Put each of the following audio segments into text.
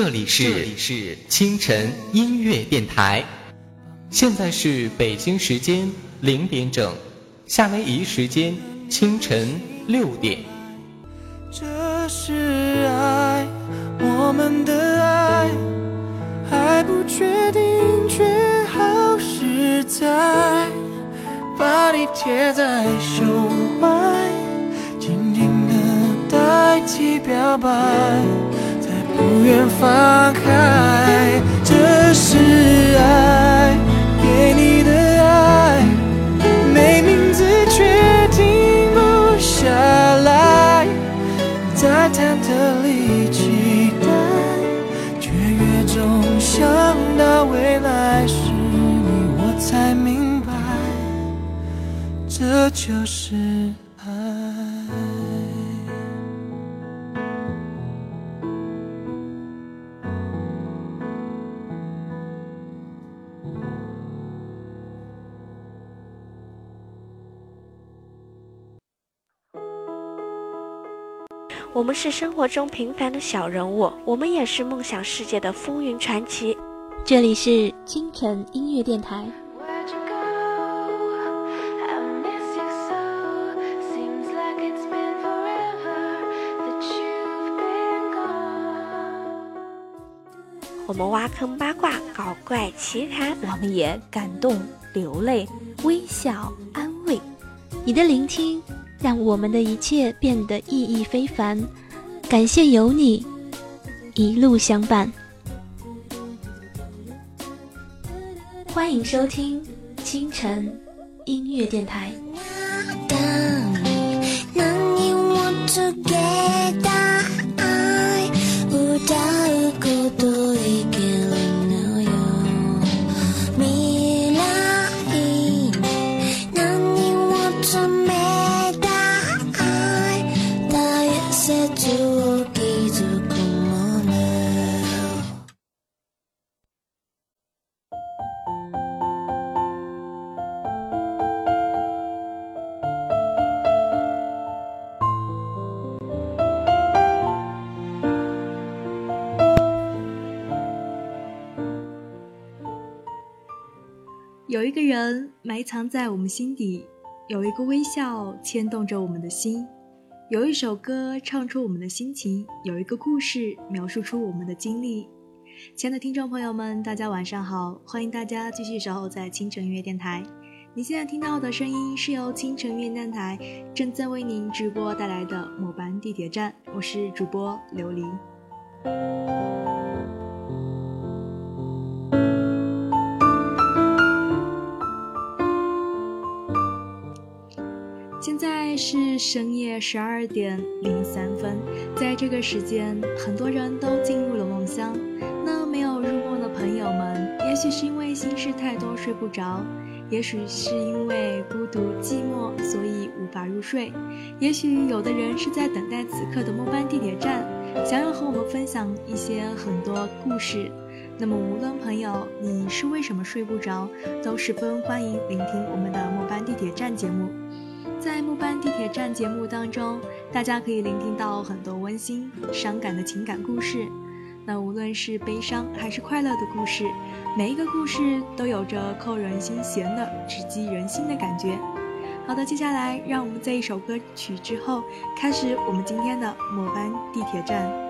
这里是清晨音乐电台，现在是北京时间零点整，夏威夷时间清晨六点。这是爱，我们的爱还不确定，却好实在，把你贴在胸怀，静静的代替表白。不愿放开，这是爱，给你的爱，没名字却停不下来，在忐忑里期待，却越总想到未来是你，我才明白，这就是我们是生活中平凡的小人物，我们也是梦想世界的风云传奇。这里是清晨音乐电台。我们挖坑八卦，搞怪奇谈，我们也感动流泪，微笑安慰。你的聆听。让我们的一切变得意义非凡，感谢有你一路相伴。欢迎收听清晨音乐电台。埋藏在我们心底，有一个微笑牵动着我们的心，有一首歌唱出我们的心情，有一个故事描述出我们的经历。亲爱的听众朋友们，大家晚上好，欢迎大家继续守候在清晨音乐电台。你现在听到的声音是由清晨音乐电台正在为您直播带来的某班地铁站，我是主播琉璃。是深夜十二点零三分，在这个时间，很多人都进入了梦乡。那没有入梦的朋友们，也许是因为心事太多睡不着，也许是因为孤独寂寞，所以无法入睡。也许有的人是在等待此刻的末班地铁站，想要和我们分享一些很多故事。那么，无论朋友你是为什么睡不着，都十分欢迎聆听我们的末班地铁站节目。在末班地铁站节目当中，大家可以聆听到很多温馨、伤感的情感故事。那无论是悲伤还是快乐的故事，每一个故事都有着扣人心弦的、直击人心的感觉。好的，接下来让我们在一首歌曲之后，开始我们今天的末班地铁站。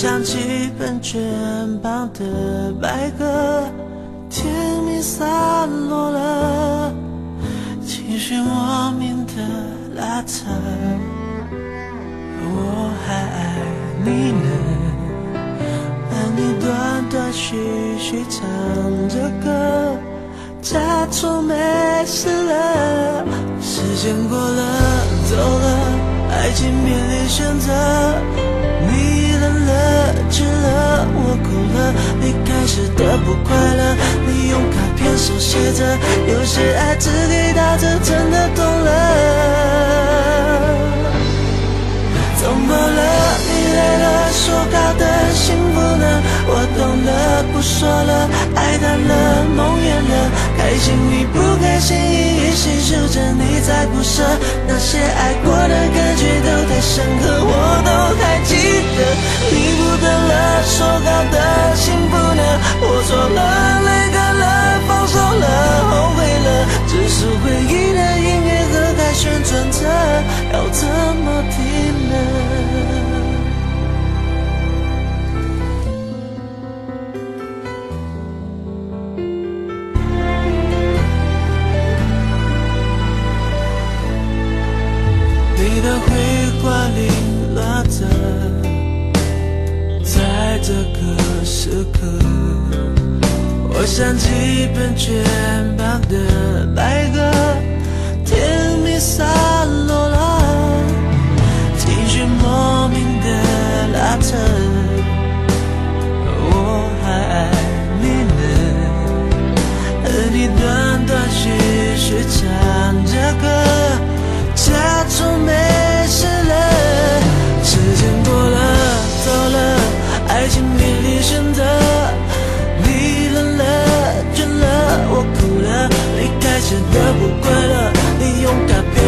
想起喷泉旁的白鸽，甜蜜散落了，情绪莫名的拉扯，我还爱你呢，而你断断续续唱着歌。假装没事了。时间过了，走了，爱情面临选择。不快乐，你用卡片手写着，有些爱只给到这，真的懂了。怎么了？你累了，说好的幸福呢？我懂了，不说了，爱淡了，梦远了，开心与不开心一一细数着，你在不舍，那些爱过的感觉都太深刻，我都还记得。你不等了，说好的？我错了，泪干了，放手了，后悔了，只是回忆的音乐盒还旋转着，要怎么停呢？你的绘画零落着，在这个时刻，像几本全棒的白鸽，甜蜜撒。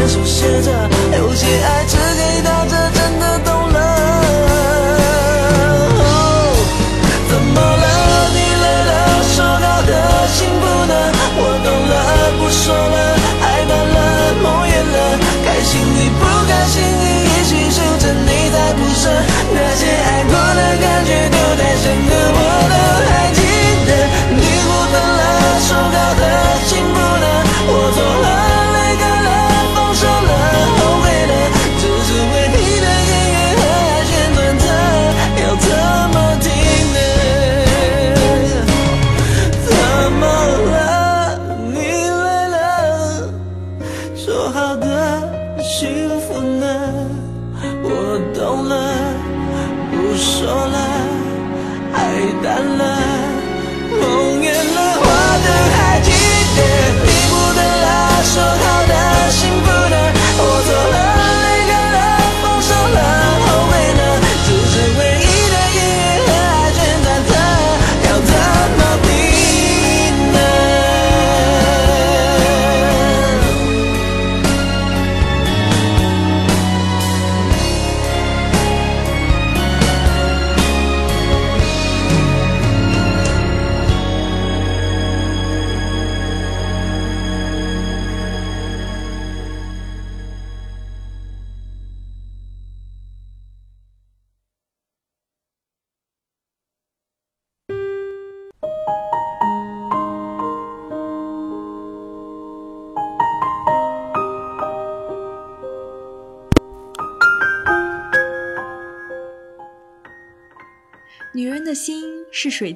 手写着，有些爱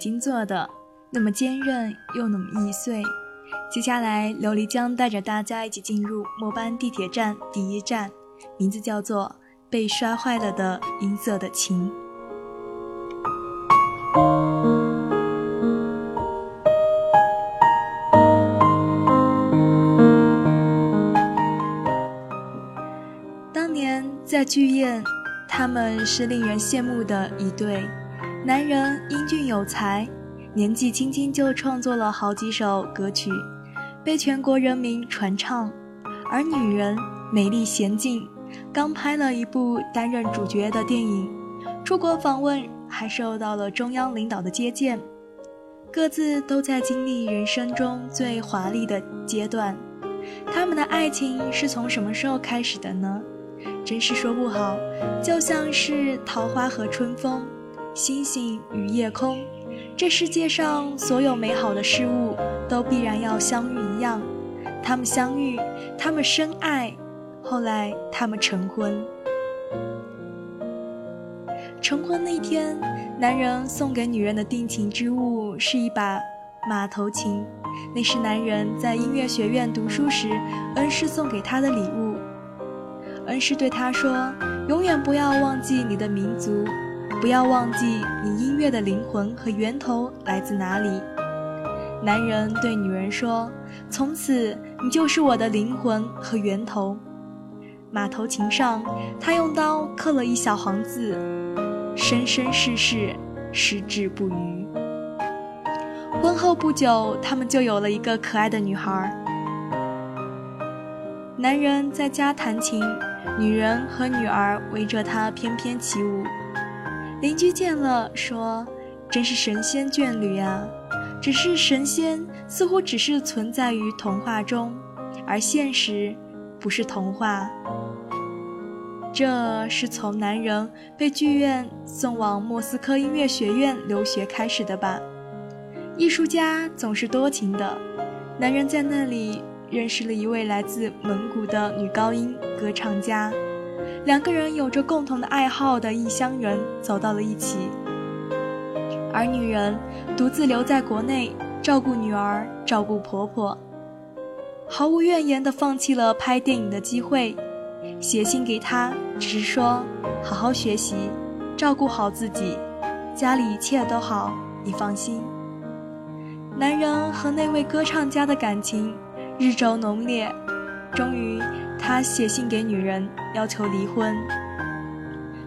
是水晶做的，那么坚韧又那么易碎。接下来，琉璃将带着大家一起进入末班地铁站第一站，名字叫做《被摔坏了的银色的琴》。当年在剧院，他们是令人羡慕的一对。男人英俊有才，年纪轻轻就创作了好几首歌曲，被全国人民传唱；而女人美丽娴静，刚拍了一部担任主角的电影，出国访问还受到了中央领导的接见，各自都在经历人生中最华丽的阶段。他们的爱情是从什么时候开始的呢？真是说不好，就像是桃花和春风。星星与夜空，这世界上所有美好的事物都必然要相遇一样。他们相遇，他们深爱，后来他们成婚。成婚那天，男人送给女人的定情之物是一把马头琴，那是男人在音乐学院读书时恩师送给他的礼物。恩师对他说：“永远不要忘记你的民族，不要忘记你音乐的灵魂和源头来自哪里。”男人对女人说：“从此你就是我的灵魂和源头。”马头琴上，他用刀刻了一小行字：“生生世世，矢志不渝。”婚后不久，他们就有了一个可爱的女孩。男人在家弹琴，女人和女儿围着他翩翩起舞。邻居见了，说：“真是神仙眷侣啊！只是神仙似乎只是存在于童话中，而现实不是童话。”这是从男人被剧院送往莫斯科音乐学院留学开始的吧？艺术家总是多情的，男人在那里认识了一位来自蒙古的女高音歌唱家，两个人有着共同的爱好的异乡人走到了一起，而女人独自留在国内照顾女儿、照顾婆婆，毫无怨言地放弃了拍电影的机会。写信给他，只是说好好学习，照顾好自己，家里一切都好，你放心。男人和那位歌唱家的感情日骤浓烈，终于他写信给女人，要求离婚。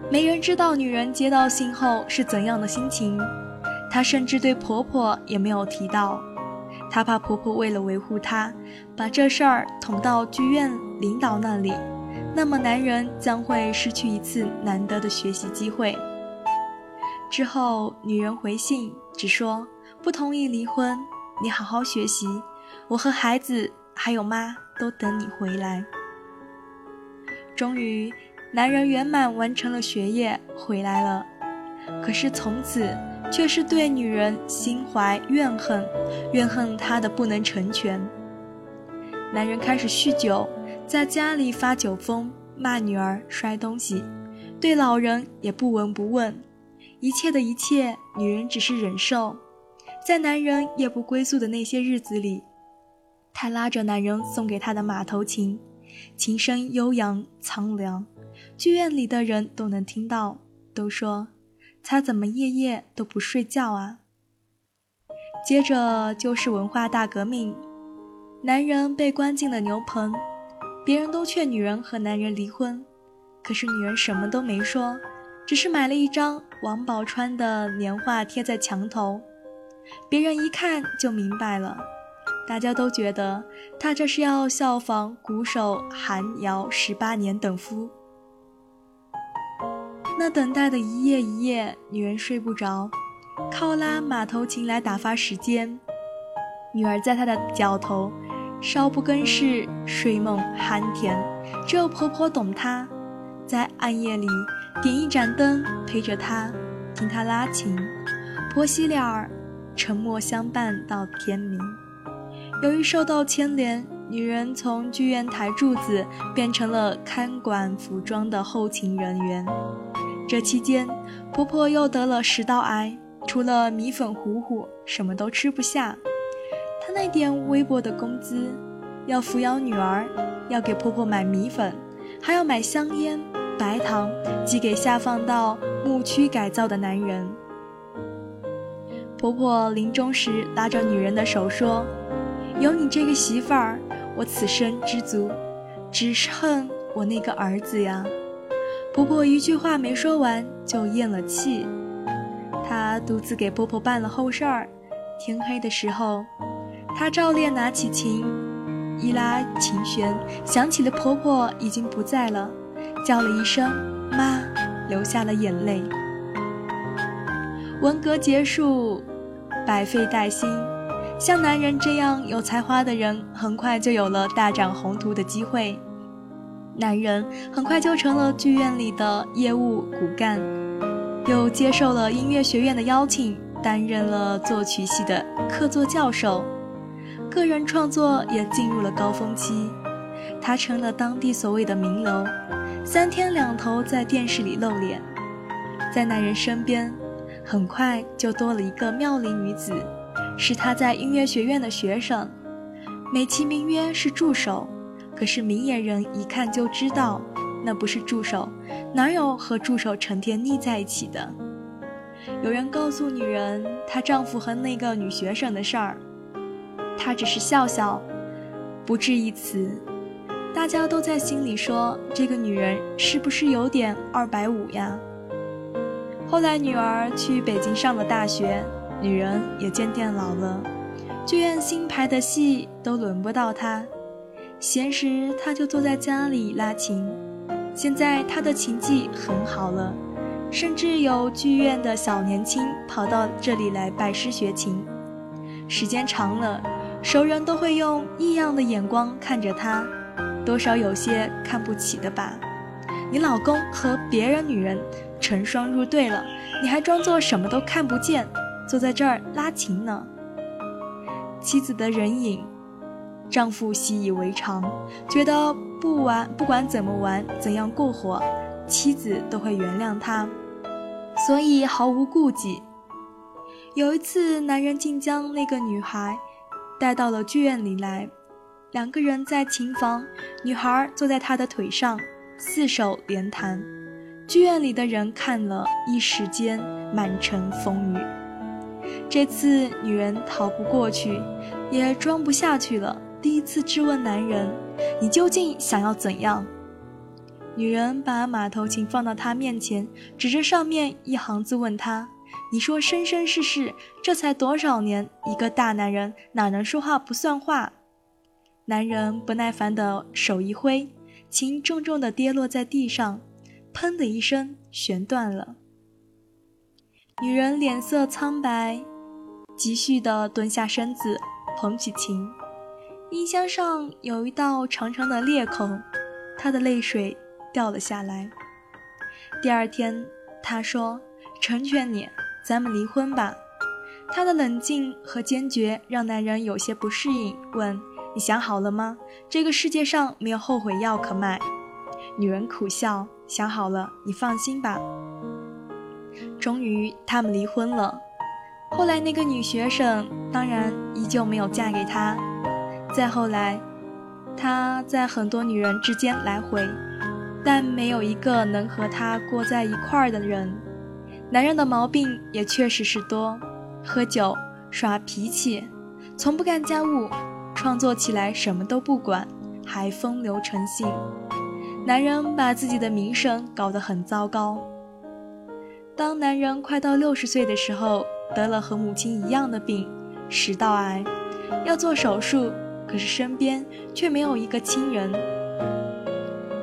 没人知道女人接到信后是怎样的心情，她甚至对婆婆也没有提到，她怕婆婆为了维护她，把这事儿捅到剧院领导那里。那么，男人将会失去一次难得的学习机会。之后，女人回信只说不同意离婚，你好好学习，我和孩子还有妈都等你回来。终于，男人圆满完成了学业，回来了。可是从此却是对女人心怀怨恨，怨恨她的不能成全。男人开始酗酒。在家里发酒疯，骂女儿摔东西，对老人也不闻不问，一切的一切，女人只是忍受。在男人夜不归宿的那些日子里，她拉着男人送给她的马头琴，琴声悠扬苍凉，剧院里的人都能听到，都说她怎么夜夜都不睡觉啊。接着就是文化大革命，男人被关进了牛棚。别人都劝女人和男人离婚，可是女人什么都没说，只是买了一张王宝钏的年画贴在墙头。别人一看就明白了，大家都觉得她这是要效仿鼓手韩瑶十八年等夫。那等待的一夜一夜，女人睡不着，靠拉马头琴来打发时间。女儿在她的脚头。稍不更事，睡梦酣甜。只有婆婆懂她，在暗夜里点一盏灯，陪着她，听她拉琴。婆媳俩儿沉默相伴到天明。由于受到牵连，女人从剧院台柱子变成了看管服装的后勤人员。这期间，婆婆又得了食道癌，除了米粉糊糊，什么都吃不下。她那点微薄的工资，要抚养女儿，要给婆婆买米粉，还要买香烟、白糖，寄给下放到牧区改造的男人。婆婆临终时拉着女人的手说：“有你这个媳妇儿，我此生知足，只是恨我那个儿子呀。”婆婆一句话没说完就咽了气。她独自给婆婆办了后事儿。天黑的时候。她照例拿起琴，一拉琴弦，想起了婆婆已经不在了，叫了一声“妈”，流下了眼泪。文革结束，百废待兴，像男人这样有才华的人，很快就有了大展宏图的机会。男人很快就成了剧院里的业务骨干，又接受了音乐学院的邀请，担任了作曲系的客座教授。个人创作也进入了高峰期，他成了当地所谓的名流，三天两头在电视里露脸。在男人身边，很快就多了一个妙龄女子，是他在音乐学院的学生，美其名曰是助手，可是明眼人一看就知道，那不是助手，哪有和助手成天腻在一起的？有人告诉女人她丈夫和那个女学生的事儿，她只是笑笑，不置一词。大家都在心里说：“这个女人是不是有点二百五呀？”后来女儿去北京上了大学，女人也渐渐老了，剧院新排的戏都轮不到她。闲时她就坐在家里拉琴。现在她的琴技很好了，甚至有剧院的小年轻跑到这里来拜师学琴。时间长了，熟人都会用异样的眼光看着她。多少有些看不起的吧？你老公和别人女人成双入对了，你还装作什么都看不见，坐在这儿拉琴呢？妻子的人影，丈夫习以为常，觉得不玩不管怎么玩，怎样过活，妻子都会原谅他，所以毫无顾忌。有一次，男人竟将那个女孩带到了剧院里来。两个人在琴房，女孩坐在他的腿上，四手连弹。剧院里的人看了一时间满城风雨。这次女人逃不过去，也装不下去了，第一次质问男人：“你究竟想要怎样？”女人把马头琴放到他面前，指着上面一行字问他：“你说生生世世，这才多少年？一个大男人哪能说话不算话？”男人不耐烦的手一挥，琴重重的跌落在地上，砰的一声弦断了。女人脸色苍白，急续的蹲下身子，捧起琴。音箱上有一道长长的裂口，她的泪水掉了下来。第二天，她说：“成全你，咱们离婚吧。”她的冷静和坚决让男人有些不适应，问。你想好了吗？这个世界上没有后悔药可卖。女人苦笑，想好了，你放心吧。终于，他们离婚了。后来，那个女学生当然依旧没有嫁给他。再后来，他在很多女人之间来回，但没有一个能和他过在一块儿的人。男人的毛病也确实是多：喝酒、耍脾气，从不干家务。创作起来什么都不管，还风流成性。男人把自己的名声搞得很糟糕。当男人快到六十岁的时候，得了和母亲一样的病——食道癌，要做手术，可是身边却没有一个亲人。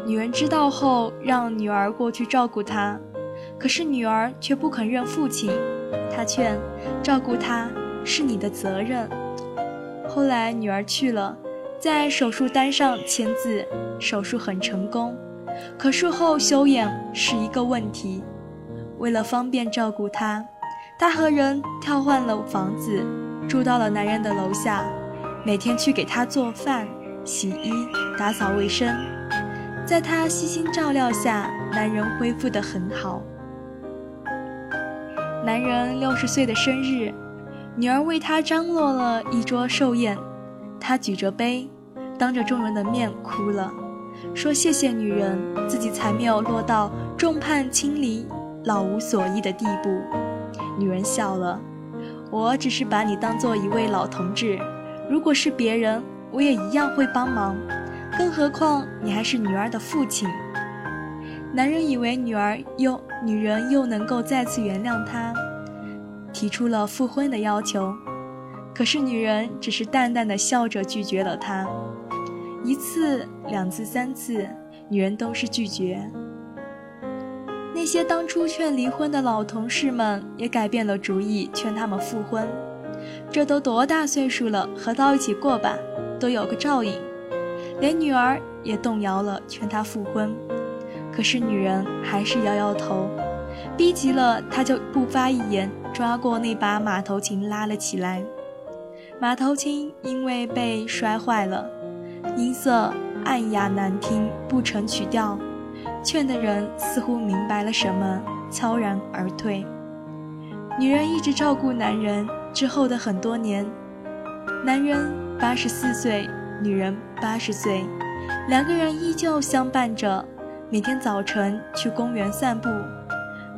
女人知道后，让女儿过去照顾他，可是女儿却不肯认父亲。她劝：“照顾他是你的责任。”后来女儿去了，在手术单上签字，手术很成功。可术后休养是一个问题。为了方便照顾她，她和人调换了房子，住到了男人的楼下，每天去给他做饭、洗衣、打扫卫生。在她悉心照料下，男人恢复得很好。男人六十岁的生日。女儿为他张罗了一桌寿宴，他举着杯，当着众人的面哭了，说：“谢谢女人，自己才没有落到众叛亲离、老无所依的地步。”女人笑了：“我只是把你当做一位老同志，如果是别人，我也一样会帮忙，更何况你还是女儿的父亲。”男人以为女儿又女人又能够再次原谅他。提出了复婚的要求，可是女人只是淡淡的笑着拒绝了他。一次、两次、三次，女人都是拒绝。那些当初劝离婚的老同事们也改变了主意，劝他们复婚。这都多大岁数了，合到一起过吧，都有个照应。连女儿也动摇了，劝他复婚，可是女人还是摇摇头。逼急了，他就不发一言，抓过那把马头琴拉了起来。马头琴因为被摔坏了，音色暗哑难听，不成曲调。劝的人似乎明白了什么，悄然而退。女人一直照顾男人，之后的很多年，男人八十四岁，女人八十岁，两个人依旧相伴着，每天早晨去公园散步，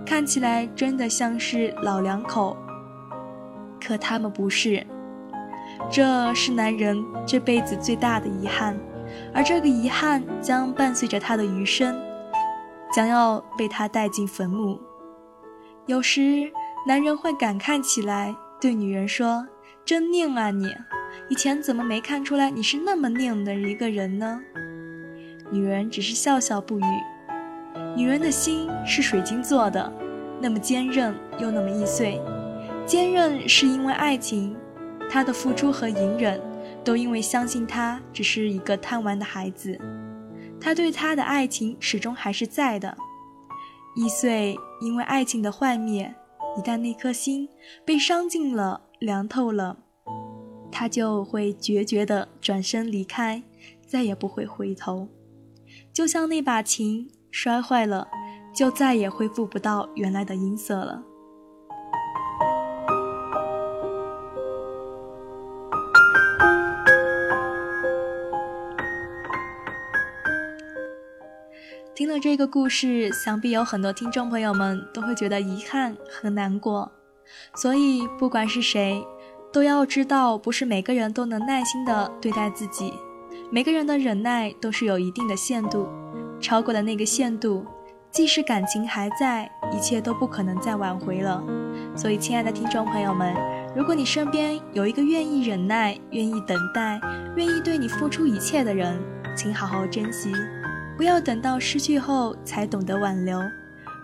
看起来真的像是老两口。可他们不是，这是男人这辈子最大的遗憾，而这个遗憾将伴随着他的余生，将要被他带进坟墓。有时，男人会感慨起来，对女人说：“真拧啊你，以前怎么没看出来你是那么拧的一个人呢？”女人只是笑笑不语。女人的心是水晶做的，那么坚韧又那么易碎。坚韧是因为爱情，她的付出和隐忍，都因为相信他只是一个贪玩的孩子，他对她的爱情始终还是在的。易碎，因为爱情的幻灭，一旦那颗心被伤尽了、凉透了，他就会决绝地转身离开，再也不会回头。就像那把琴摔坏了，就再也恢复不到原来的音色了。听了这个故事，想必有很多听众朋友们都会觉得遗憾和难过。所以，不管是谁，都要知道，不是每个人都能耐心的对待自己，每个人的忍耐都是有一定的限度，超过了那个限度，即使感情还在，一切都不可能再挽回了。所以，亲爱的听众朋友们，如果你身边有一个愿意忍耐、愿意等待、愿意对你付出一切的人，请好好珍惜。不要等到失去后才懂得挽留。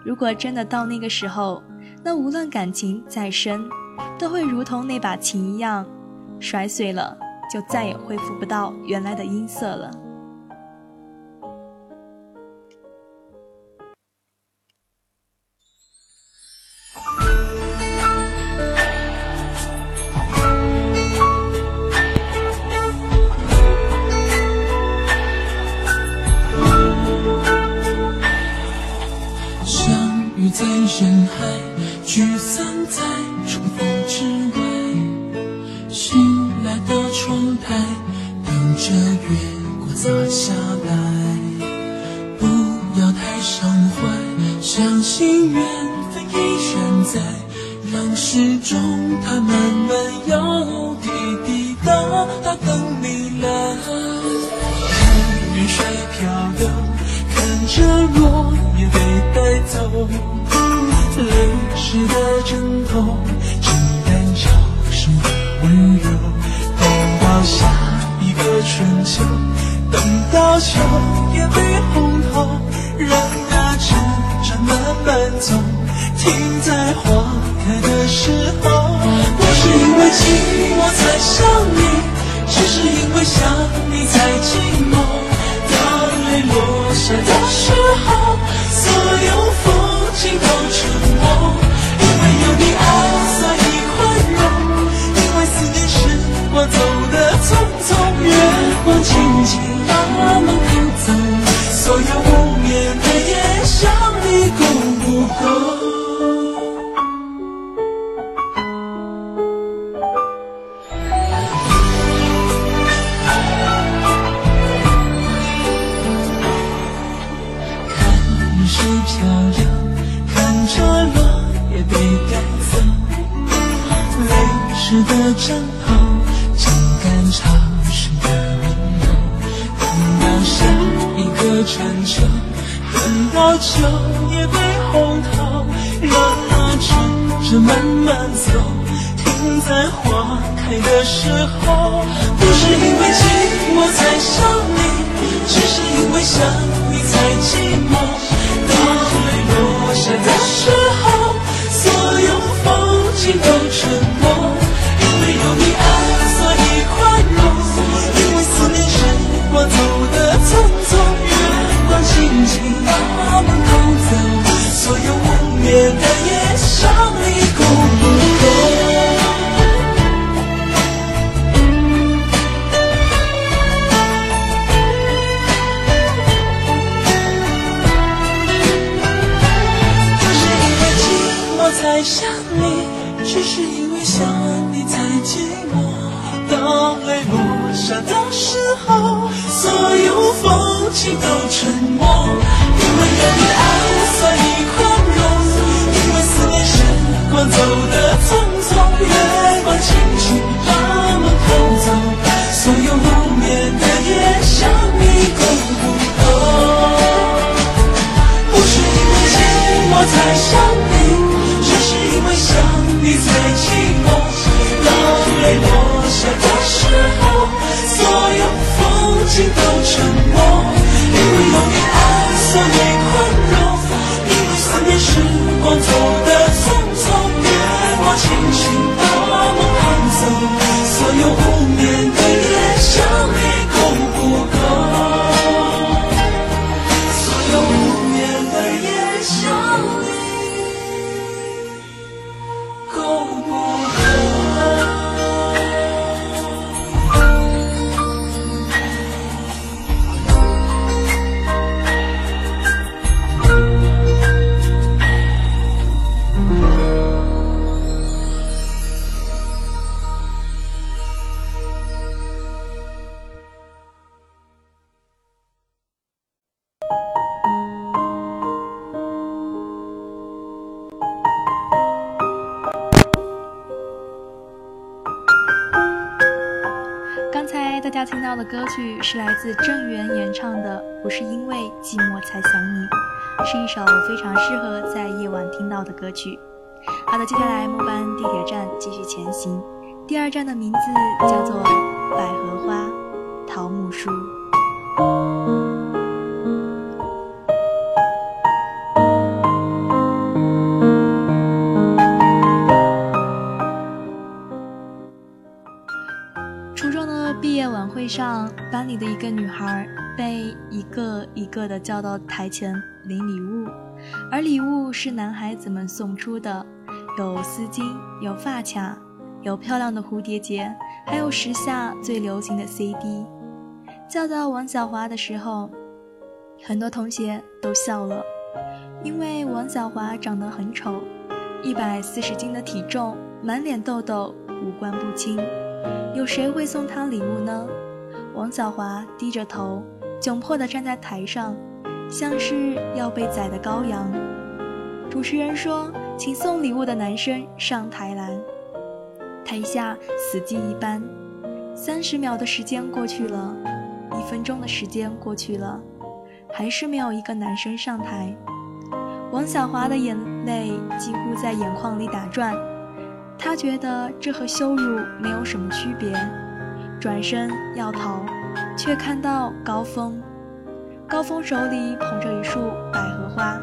如果真的到那个时候，那无论感情再深，都会如同那把琴一样，摔碎了，就再也恢复不到原来的音色了。人海聚散在重逢之外醒来。的窗台等着月光洒下来。不要太伤怀相信缘分依然在让时钟它慢慢摇滴滴答答等你来。看云水漂流看着落叶被带走。泪湿的枕头枕干潮湿的温柔等到下一个春秋等到秋叶被红透让那指针慢慢走停在花开的时候不是因为寂寞才想你只是因为想你才寂寞当泪落下的时候所有风景都沉默因为有你爱所以宽容因为思念时光走得匆匆。月光轻轻把梦偷走所有无眠的夜想你够不够湿的战袍枕干潮湿的温柔？等到下一个春秋等到秋叶被红透让那指针慢慢走停在花开的时候。不是因为寂寞才想你只是因为想你才寂寞。当泪落下的时候所有风景都沉家听到的歌曲是来自郑源演唱的《不是因为寂寞才想你》，是一首非常适合在夜晚听到的歌曲。好的，接下来末班地铁站继续前行，第二站的名字叫做百合花桃木树。里的一个女孩被一个一个的叫到台前领礼物，而礼物是男孩子们送出的，有丝巾，有发卡，有漂亮的蝴蝶结，还有时下最流行的 CD。叫到王小华的时候，很多同学都笑了，因为王小华长得很丑，一百四十斤的体重，满脸痘痘，五官不清。有谁会送他礼物呢？王小华低着头，窘迫地站在台上，像是要被宰的羔羊。主持人说：“请送礼物的男生上台来。”台下死寂一般。三十秒的时间过去了，一分钟的时间过去了，还是没有一个男生上台。王小华的眼泪几乎在眼眶里打转。他觉得这和羞辱没有什么区别，转身要逃，却看到高峰。高峰手里捧着一束百合花，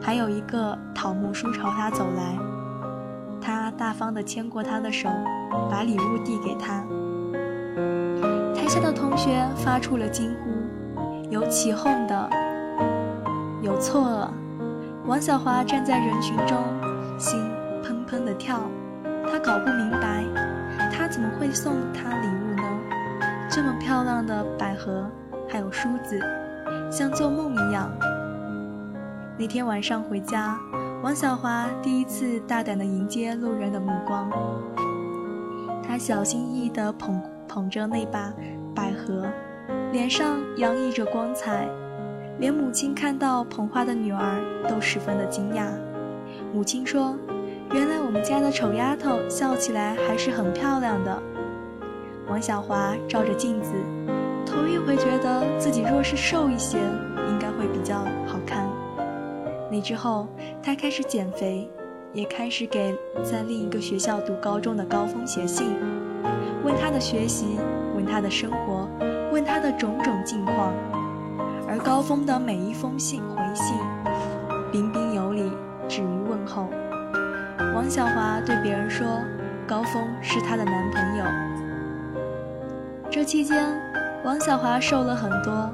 还有一个桃木梳朝他走来。他大方地牵过他的手，把礼物递给他。台下的同学发出了惊呼，有起哄的，有错愕。王小华站在人群中，心砰砰地跳。他搞不明白，他怎么会送他礼物？这么漂亮的百合，还有梳子，像做梦一样。那天晚上回家，王小华第一次大胆地迎接路人的目光。他小心翼翼地捧捧着那把百合，脸上洋溢着光彩，连母亲看到捧花的女儿都十分的惊讶。母亲说。原来我们家的丑丫头笑起来还是很漂亮的。王小华照着镜子，头一回觉得自己若是瘦一些，应该会比较好看。那之后，他开始减肥，也开始给在另一个学校读高中的高峰写信，问他的学习，问他的生活，问他的种种近况。而高峰的每一封信回信，彬彬有礼，止于问候。王小华对别人说：“高峰是她的男朋友。”期间，王小华瘦了很多，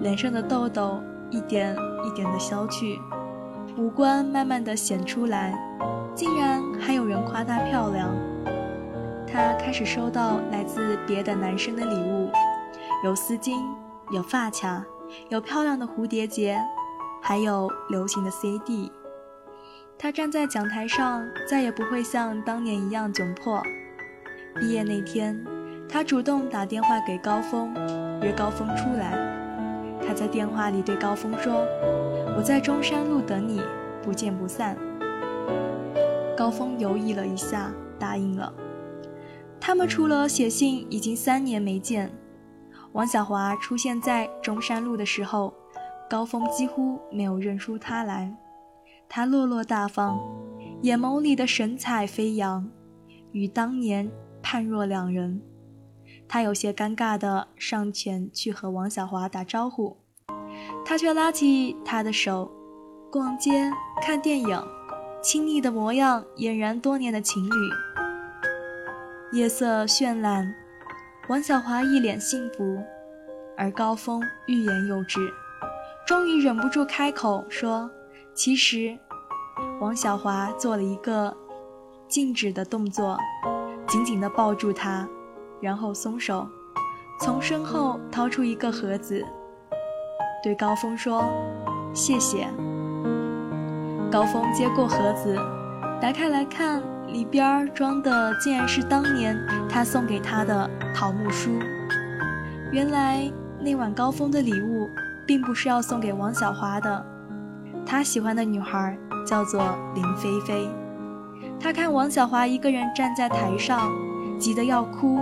脸上的痘痘一点一点的消去，五官慢慢的显出来，竟然还有人夸她漂亮。她开始收到来自别的男生的礼物，有丝巾，有发卡，有漂亮的蝴蝶结，还有流行的 CD。他站在讲台上，再也不会像当年一样窘迫。毕业那天，他主动打电话给高峰，约高峰出来。他在电话里对高峰说：“我在中山路等你，不见不散。”高峰犹豫了一下，答应了。他们除了写信，已经三年没见。王小华出现在中山路的时候，高峰几乎没有认出他来。他落落大方，眼眸里的神采飞扬，与当年判若两人。他有些尴尬地上前去和王小华打招呼，他却拉起他的手，逛街、看电影，亲昵的模样俨然多年的情侣。夜色绚烂，王小华一脸幸福，而高峰欲言又止，终于忍不住开口说。其实，王小华做了一个静止的动作，紧紧地抱住他，然后松手，从身后掏出一个盒子，对高峰说：“谢谢。”高峰接过盒子，打开来看，里边装的竟然是当年他送给他的桃木书。原来那晚高峰的礼物，并不是要送给王小华的。他喜欢的女孩叫做林菲菲，他看王小华一个人站在台上，急得要哭，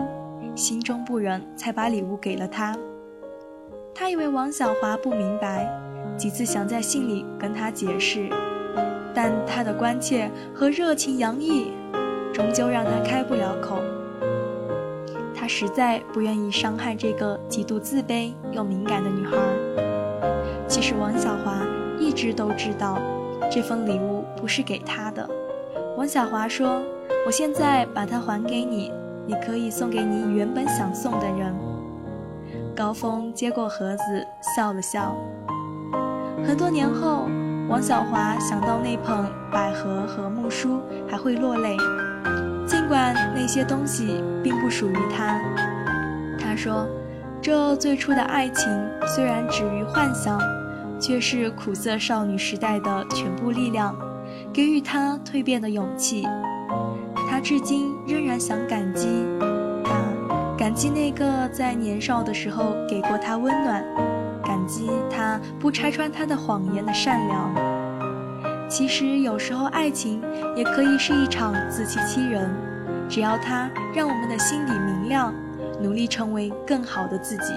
心中不忍，才把礼物给了他。他以为王小华不明白，几次想在信里跟他解释，但他的关切和热情洋溢，终究让他开不了口。他实在不愿意伤害这个极度自卑又敏感的女孩。其实王小华。一直都知道，这份礼物不是给他的。王小华说：“我现在把它还给你，你可以送给你原本想送的人。”高峰接过盒子，笑了笑。很多年后，王小华想到那捧百合和木梳，还会落泪。尽管那些东西并不属于他，他说：“这最初的爱情虽然止于幻想。”却是苦涩少女时代的全部力量，给予她蜕变的勇气。至今仍然想感激他，感激那个在年少的时候给过他温暖，感激他不拆穿他的谎言的善良。其实有时候爱情也可以是一场自欺欺人，只要它让我们的心底明亮，努力成为更好的自己。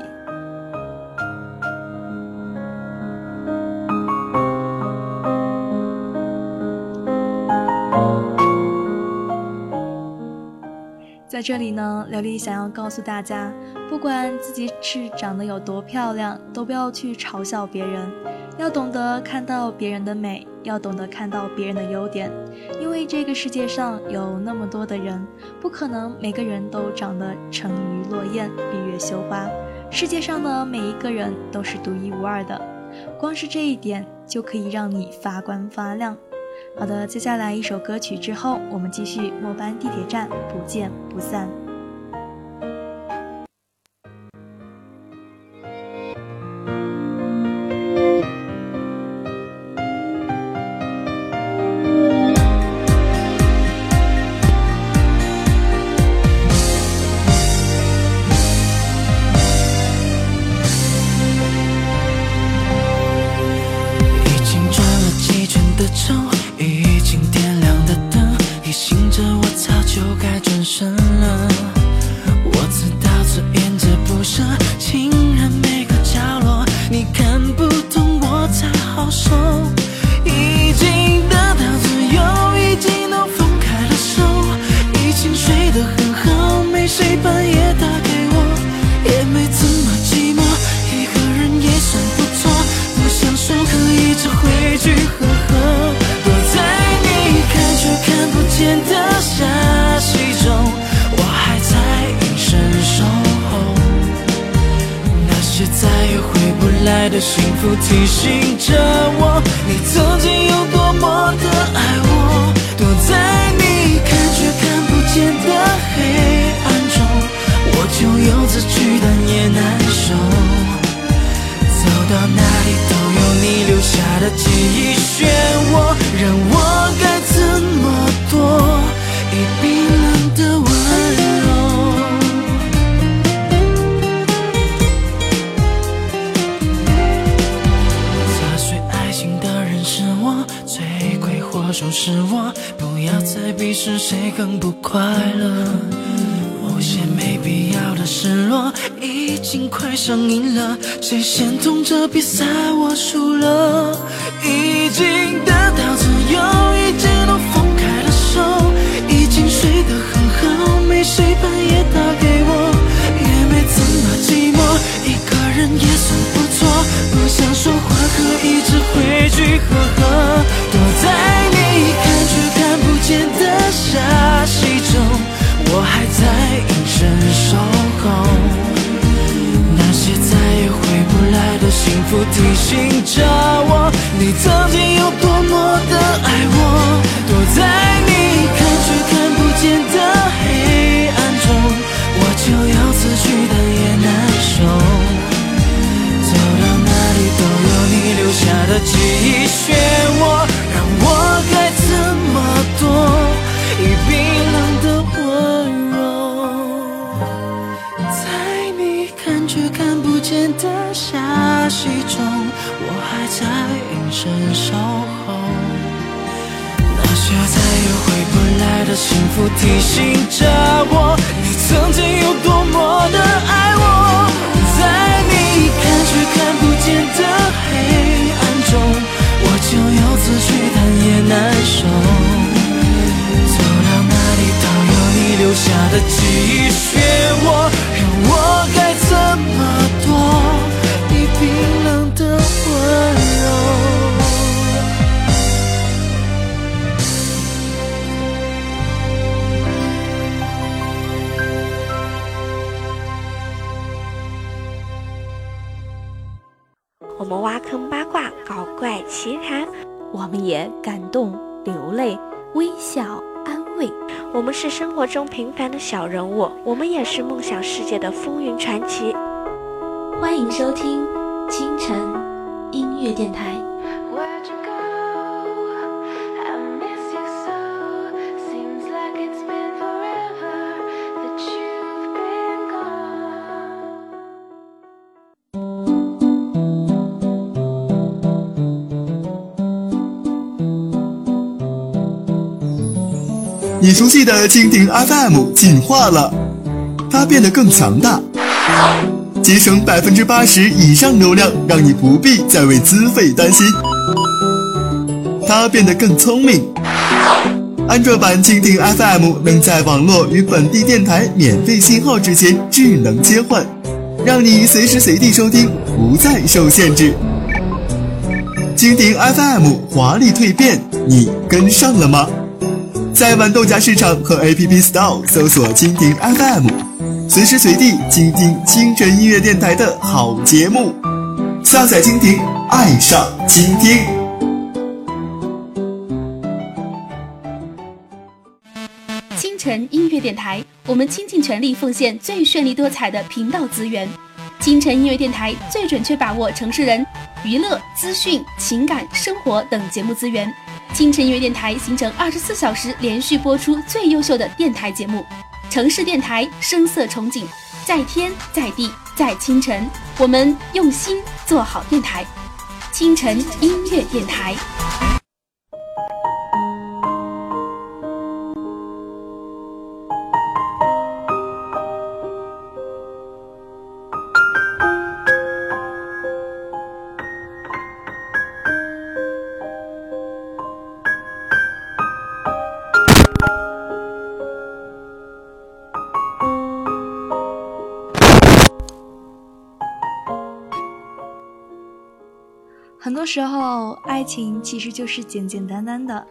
在这里呢，琉璃想要告诉大家，不管自己是长得有多漂亮，都不要去嘲笑别人，要懂得看到别人的美，要懂得看到别人的优点，因为这个世界上有那么多的人，不可能每个人都长得沉鱼落雁、闭月羞花。世界上的每一个人都是独一无二的，光是这一点就可以让你发光发亮。好的，接下来一首歌曲之后，我们继续末班地铁站，不见不散。已经点亮的灯，提醒着我早就该转身了。我知道，尊严着不舍，侵染每个角落。你看不懂，我才好受。见的下戏中，我还在隐身守候。那些再也回不来的幸福提醒着我，你曾经有多么的爱我。躲在你看却看不见的黑暗中，我就有自驱但也难受。走到哪里都有你留下的记忆漩涡，让我。该怎么的温柔砸碎爱情的人是我，罪魁祸首是我，不要再比是谁更不快乐，某些没必要的失落已经快上瘾了，谁先痛着比赛我输了，已经得到自由已经。话可以只会去呵呵，躲在你看却看不见的 shadow 我还在隐身守候，那些再也回不来的幸福提醒着我，你曾经有多么的爱我。躲在你看却看不见的幸福提醒着我，你曾经有多么的爱我。在你看却看不见的黑暗中，我就要自去但也难受。走到哪里都有你留下的记忆漩涡，怪奇谈，我们也感动流泪，微笑安慰。我们是生活中平凡的小人物，我们也是梦想世界的风云传奇。欢迎收听。清晨音乐电台。你熟悉的蜻蜓 FM 进化了，它变得更强大。节省百分之八十以上流量，让你不必再为资费担心。它变得更聪明。安卓版蜻蜓 FM 能在网络与本地电台免费信号之间智能切换，让你随时随地收听，不再受限制。蜻蜓 FM 华丽蜕变，你跟上了吗？在豌豆荚市场和 App Store 搜索蜻蜓 FM。随时随地倾听清晨音乐电台的好节目，下载蜻蜓，爱上倾听。清晨音乐电台，我们倾尽全力奉献最绚丽多彩的频道资源。清晨音乐电台最准确把握城市人娱乐、资讯、情感、生活等节目资源。清晨音乐电台形成二十四小时连续播出最优秀的电台节目。城市电台，声色憧憬，在天在地在清晨，我们用心做好电台，清晨音乐电台。时候，爱情其实就是简简单单的。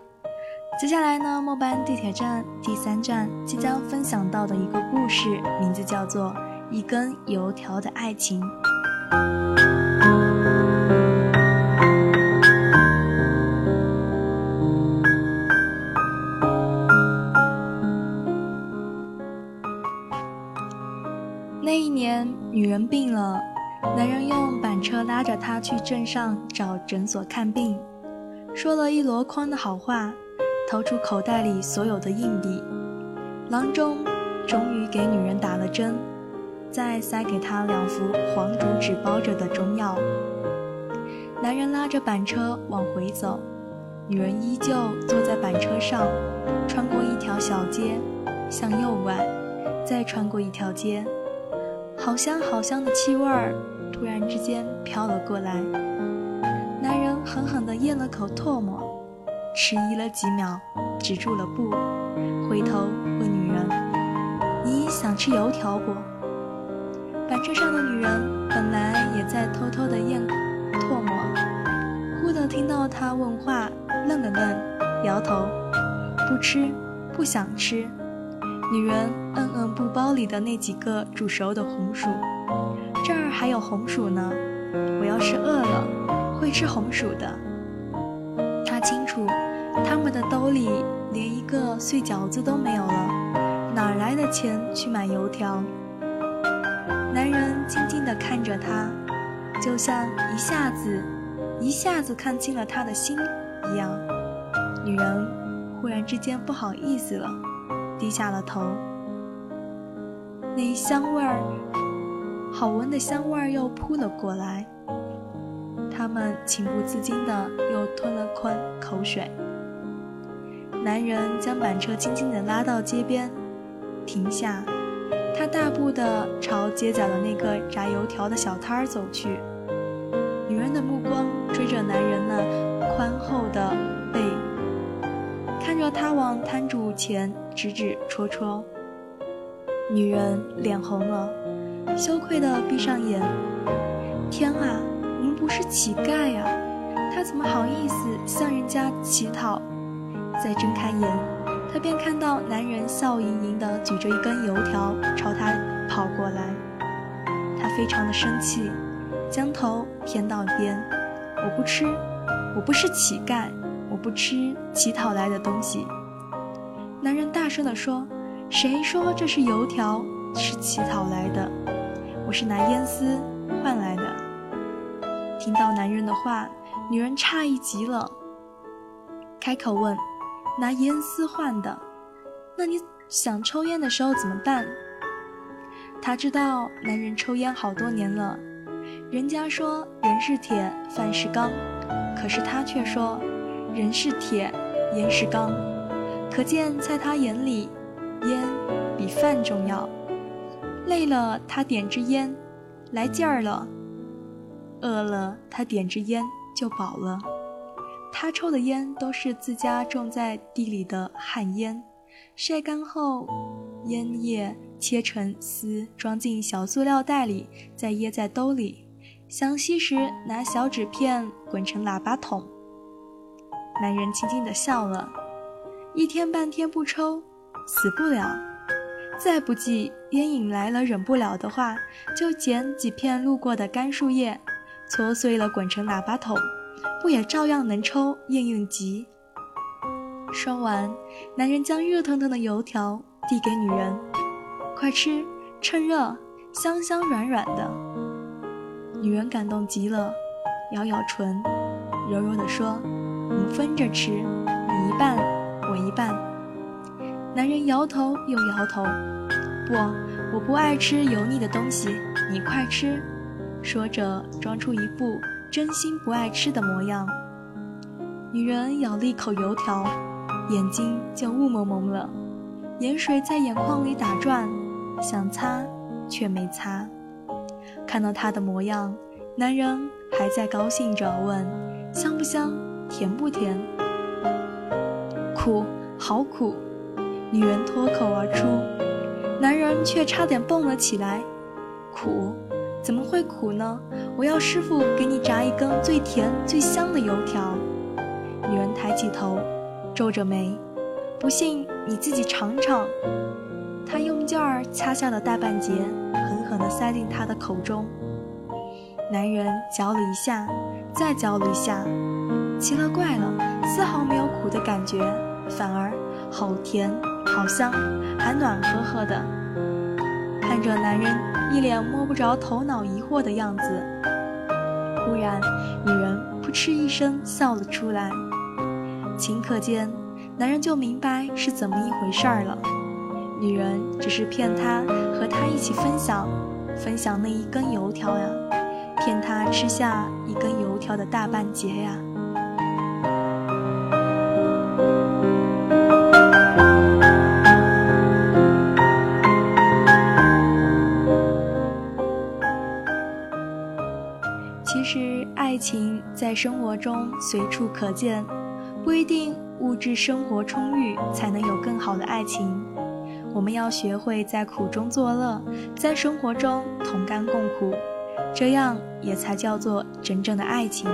接下来呢，末班地铁站第三站即将分享到的一个故事，名字叫做《一根油条的爱情》。去镇上找诊所看病，说了一箩筐的好话，掏出口袋里所有的硬币，郎中终于给女人打了针，再塞给她两副黄竹纸包着的中药。男人拉着板车往回走，女人依旧坐在板车上，穿过一条小街，向右拐，再穿过一条街。好香好香的气味儿突然之间飘了过来。男人狠狠地咽了口唾沫，迟疑了几秒，止住了步，回头问女人：“你想吃油条不？”板车上的女人本来也在偷偷地咽唾沫，忽地听到他问话，愣了愣，摇头：“不吃，不想吃。”女人摁摁布包里的那几个煮熟的红薯，这儿还有红薯呢。我要是饿了，会吃红薯的。他清楚，他们的兜里连一个碎饺子都没有了，哪来的钱去买油条？男人静静地看着她，就像一下子、一下子看清了她的心一样。女人忽然之间不好意思了。低下了头，那香味儿，好闻的香味儿又扑了过来。他们情不自禁的又吞了吞口水。男人将板车轻轻地拉到街边，停下。他大步的朝街角的那个炸油条的小摊儿走去。女人的目光追着男人那宽厚的背。看着他往摊主前指指戳戳，女人脸红了，羞愧地闭上眼。天啊，我们不是乞丐呀！他怎么好意思向人家乞讨？再睁开眼，他便看到男人笑盈盈地举着一根油条朝他跑过来。他非常的生气，将头偏到一边。我不吃，我不是乞丐。我不吃乞讨来的东西。男人大声地说：“谁说这是油条是乞讨来的？我是拿烟丝换来的。”听到男人的话，女人诧异极了，开口问：“拿烟丝换的？那你想抽烟的时候怎么办？”他知道男人抽烟好多年了，人家说人是铁，饭是钢，可是他却说。人是铁，烟是钢，可见在他眼里，烟比饭重要。累了，他点支烟，来劲儿了；饿了，他点支烟就饱了。他抽的烟都是自家种在地里的旱烟，晒干后，烟叶切成丝，装进小塑料袋里，再掖在兜里。想吸时，拿小纸片滚成喇叭筒。男人轻轻地笑了，一天半天不抽，死不了。再不济，烟瘾来了忍不了的话，就捡几片路过的干树叶，搓碎了滚成喇叭筒，不也照样能抽，应应急。说完，男人将热腾腾的油条递给女人：“快吃，趁热，香香软软的。”女人感动极了，咬咬唇，柔柔地说。我们分着吃，你一半，我一半。男人摇头又摇头，不，我不爱吃油腻的东西，你快吃。说着，装出一副真心不爱吃的模样。女人咬了一口油条，眼睛就雾蒙蒙了，盐水在眼眶里打转，想擦却没擦。看到她的模样，男人还在高兴着问：香不香？甜不甜？苦，好苦！女人脱口而出，男人却差点蹦了起来。苦？怎么会苦呢？我要师傅给你炸一根最甜最香的油条。女人抬起头，皱着眉，不信你自己尝尝。他用劲儿掐下了大半截，狠狠地塞进他的口中。男人嚼了一下，再嚼了一下。奇了怪了，丝毫没有苦的感觉，反而好甜、好香，还暖和和的。看着男人一脸摸不着头脑、疑惑的样子，忽然，女人扑哧一声笑了出来。顷刻间，男人就明白是怎么一回事儿了。女人只是骗他和他一起分享，分享那一根油条呀，骗他吃下一根油条的大半截呀。爱情在生活中随处可见，不一定物质生活充裕才能有更好的爱情。我们要学会在苦中作乐，在生活中同甘共苦，这样也才叫做真正的爱情。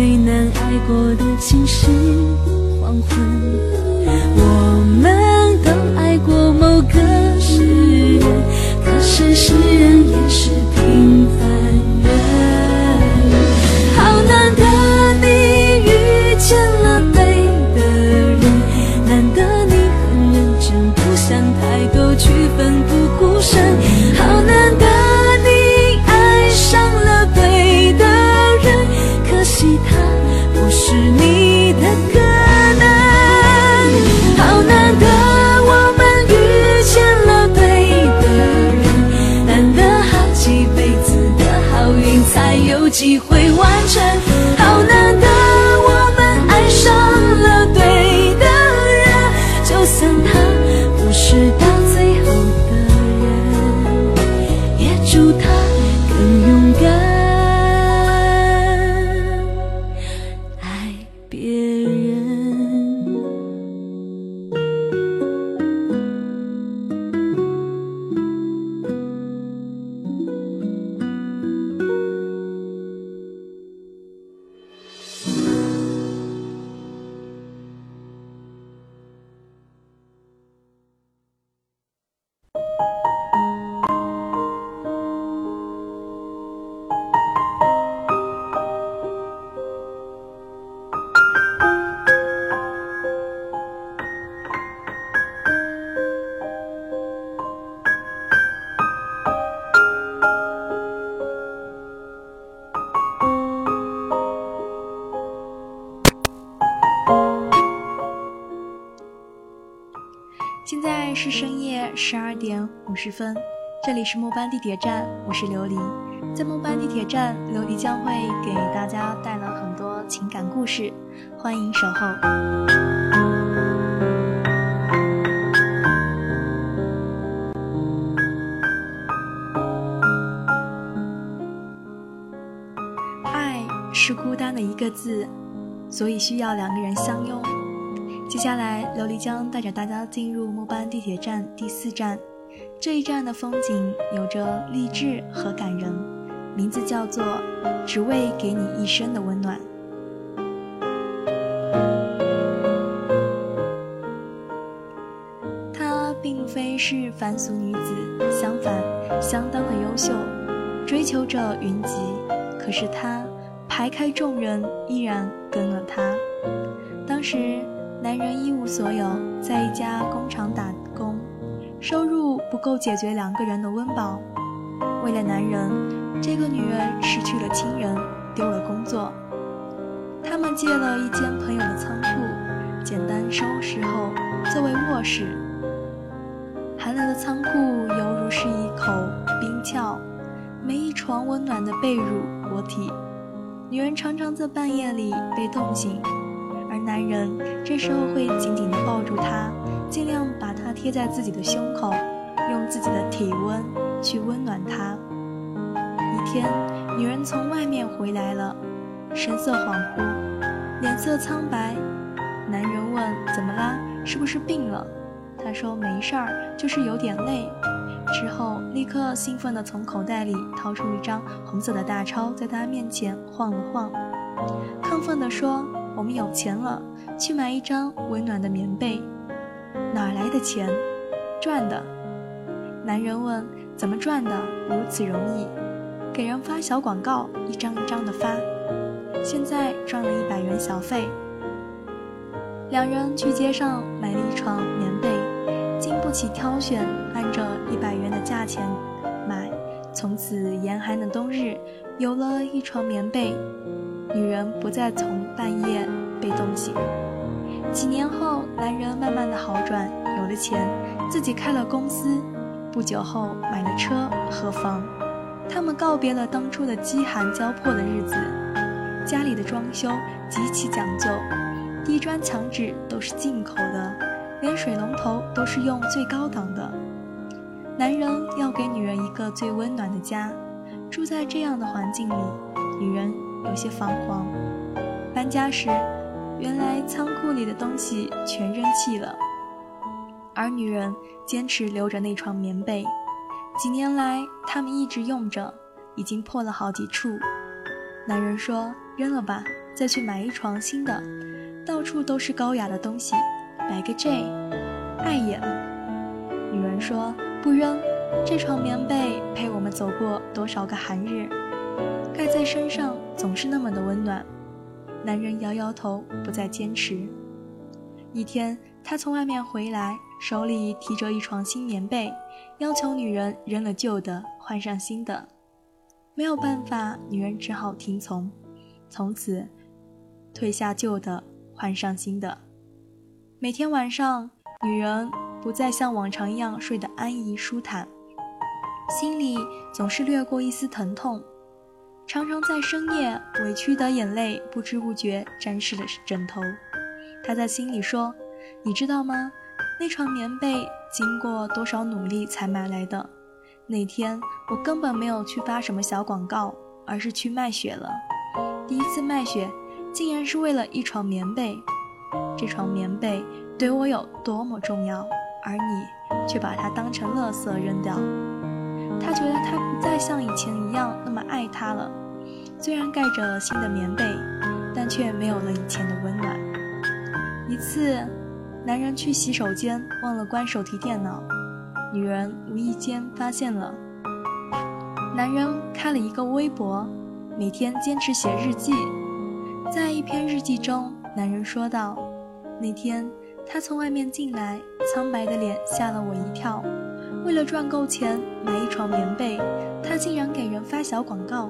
最难挨过的情是黄昏。十二点五十分，这里是末班地铁站，我是琉璃。在末班地铁站，琉璃将会给大家带来很多情感故事，欢迎守候。爱是孤单的一个字，所以需要两个人相拥。接下来，琉璃将带着大家进入末班地铁站第四站。这一站的风景有着励志和感人，名字叫做“只为给你一生的温暖”。她并非是凡俗女子，相反，相当的优秀，追求者云集。可是她排开众人，依然跟了他。当时。男人一无所有，在一家工厂打工，收入不够解决两个人的温饱。为了男人，这个女人失去了亲人，丢了工作。他们借了一间朋友的仓库，简单收拾后作为卧室。寒冷的仓库犹如是一口冰窖，没一床温暖的被褥裹体。女人常常在半夜里被冻醒，男人这时候会紧紧地抱住她，尽量把她贴在自己的胸口，用自己的体温去温暖她。一天，女人从外面回来了，神色恍惚，脸色苍白。男人问：“怎么啦？是不是病了？”她说：“没事儿，就是有点累。”之后，立刻兴奋地从口袋里掏出一张红色的大钞，在他面前晃了晃，亢奋地说：“我们有钱了，去买一张温暖的棉被。”哪来的钱？赚的。男人问：“怎么赚的？如此容易？”给人发小广告，一张一张的发。现在赚了一百元小费。两人去街上买了一床棉被，经不起挑选，按着一百元的价钱买。从此严寒的冬日，有了一床棉被，女人不再从半夜被冻醒。几年后，男人慢慢的好转，有了钱，自己开了公司。不久后，买了车和房。他们告别了当初的饥寒交迫的日子，家里的装修极其讲究，地砖墙纸都是进口的，连水龙头都是用最高档的。男人要给女人一个最温暖的家，住在这样的环境里，女人有些彷徨。搬家时，原来仓库里的东西全扔弃了，而女人坚持留着那床棉被。几年来，他们一直用着，已经破了好几处。男人说：“扔了吧，再去买一床新的。”到处都是高雅的东西，摆个 J，碍眼。女人说：“不扔，这床棉被陪我们走过多少个寒日，盖在身上总是那么的温暖。”男人摇摇头，不再坚持。一天，他从外面回来。手里提着一床新棉被，要求女人扔了旧的，换上新的。没有办法，女人只好听从，从此退下旧的，换上新的。每天晚上，女人不再像往常一样睡得安逸舒坦，心里总是掠过一丝疼痛，常常在深夜，委屈的眼泪不知不觉沾湿了枕头。他在心里说：“你知道吗？”那床棉被经过多少努力才买来的？那天我根本没有去发什么小广告，而是去卖血了。第一次卖血，竟然是为了一床棉被。这床棉被对我有多么重要，而你却把它当成垃圾扔掉。他觉得他不再像以前一样那么爱他了。虽然盖着新的棉被，但却没有了以前的温暖。一次。男人去洗手间忘了关手提电脑，女人无意间发现了。男人开了一个微博，每天坚持写日记。在一篇日记中，男人说道：“那天他从外面进来，苍白的脸吓了我一跳。为了赚够钱买一床棉被，他竟然给人发小广告。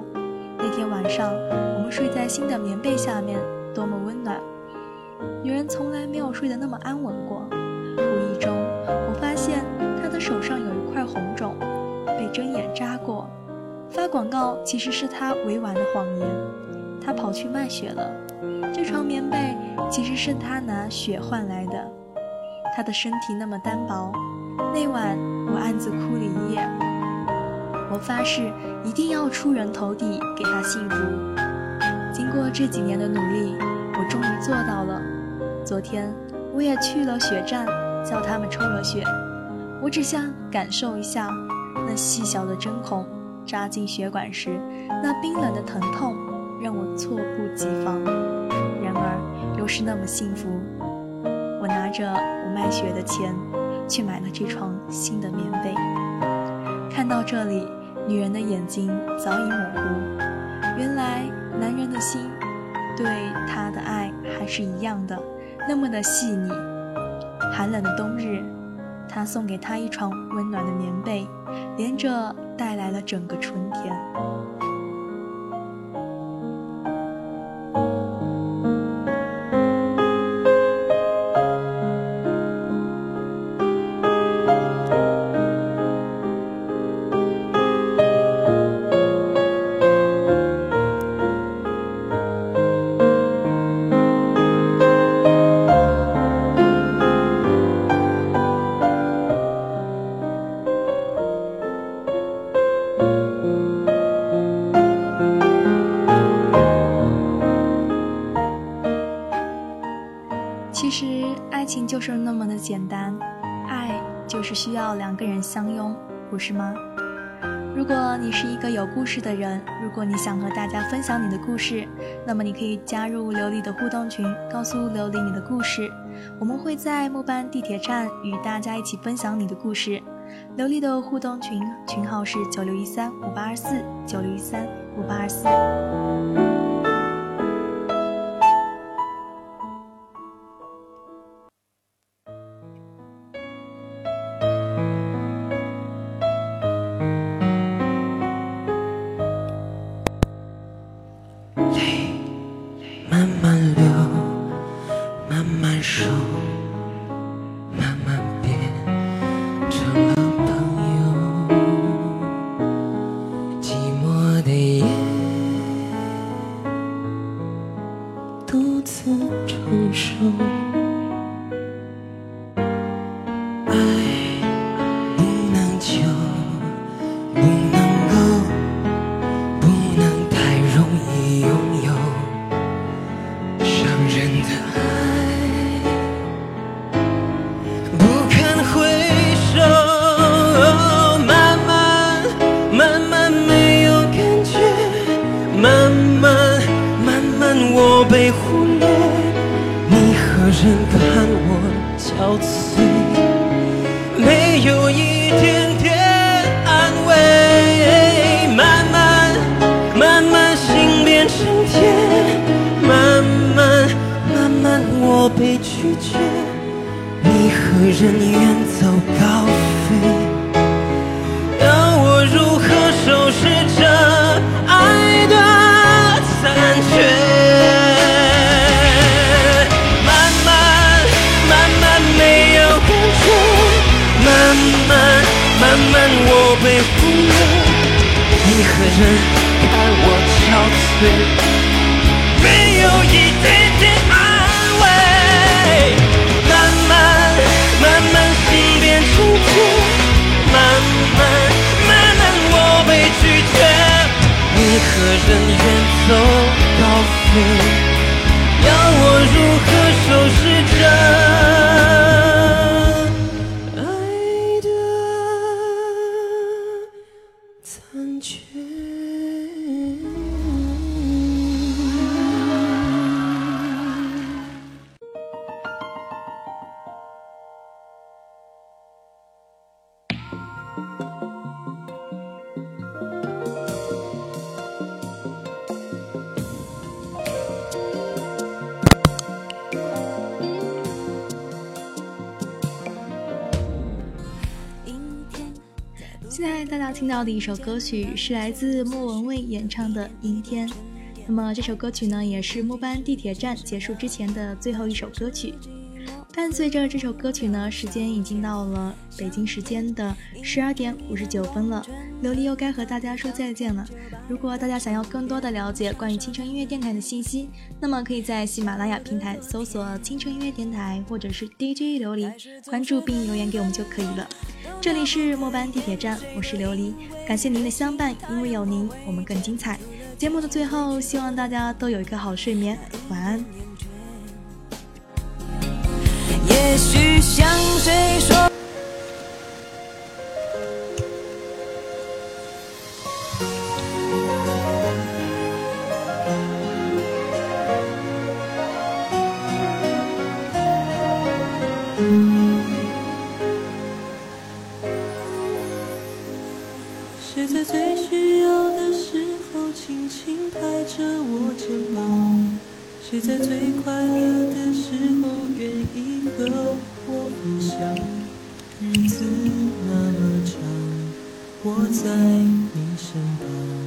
那天晚上，我们睡在新的棉被下面，多么温暖。”女人从来没有睡得那么安稳过。无意中，我发现她的手上有一块红肿，被针眼扎过。发广告其实是她委婉的谎言。她跑去卖血了。这床棉被其实是她拿血换来的。她的身体那么单薄。那晚我暗自哭了一夜。我发誓一定要出人头地，给她幸福。经过这几年的努力，我终于做到了。昨天我也去了血站，叫他们抽了血。我只想感受一下那细小的针孔扎进血管时那冰冷的疼痛，让我猝不及防。然而又是那么幸福。我拿着我卖血的钱，去买了这床新的棉被。看到这里，女人的眼睛早已模糊。原来男人的心对她的爱还是一样的。那么的细腻，寒冷的冬日，他送给她一床温暖的棉被，连着带来了整个春天。不是吗？如果你是一个有故事的人，如果你想和大家分享你的故事，那么你可以加入琉璃的互动群，告诉琉璃你的故事。我们会在末班地铁站与大家一起分享你的故事。琉璃的互动群群号是九六一三五八二四九六一三五八二四。的一首歌曲是来自莫文蔚演唱的《阴天》，那么这首歌曲呢，也是末班地铁站结束之前的最后一首歌曲。伴随着这首歌曲呢，时间已经到了北京时间的十二点五十九分了，琉璃又该和大家说再见了。如果大家想要更多的了解关于青春音乐电台的信息，那么可以在喜马拉雅平台搜索“青春音乐电台”或者是 DJ 琉璃，关注并留言给我们就可以了。这里是末班地铁站，我是琉璃，感谢您的相伴，因为有您，我们更精彩。节目的最后，希望大家都有一个好睡眠，晚安。也许像谁说。拍着我肩膀谁在最快乐的时候愿意和我分享？日子那么长我在你身旁。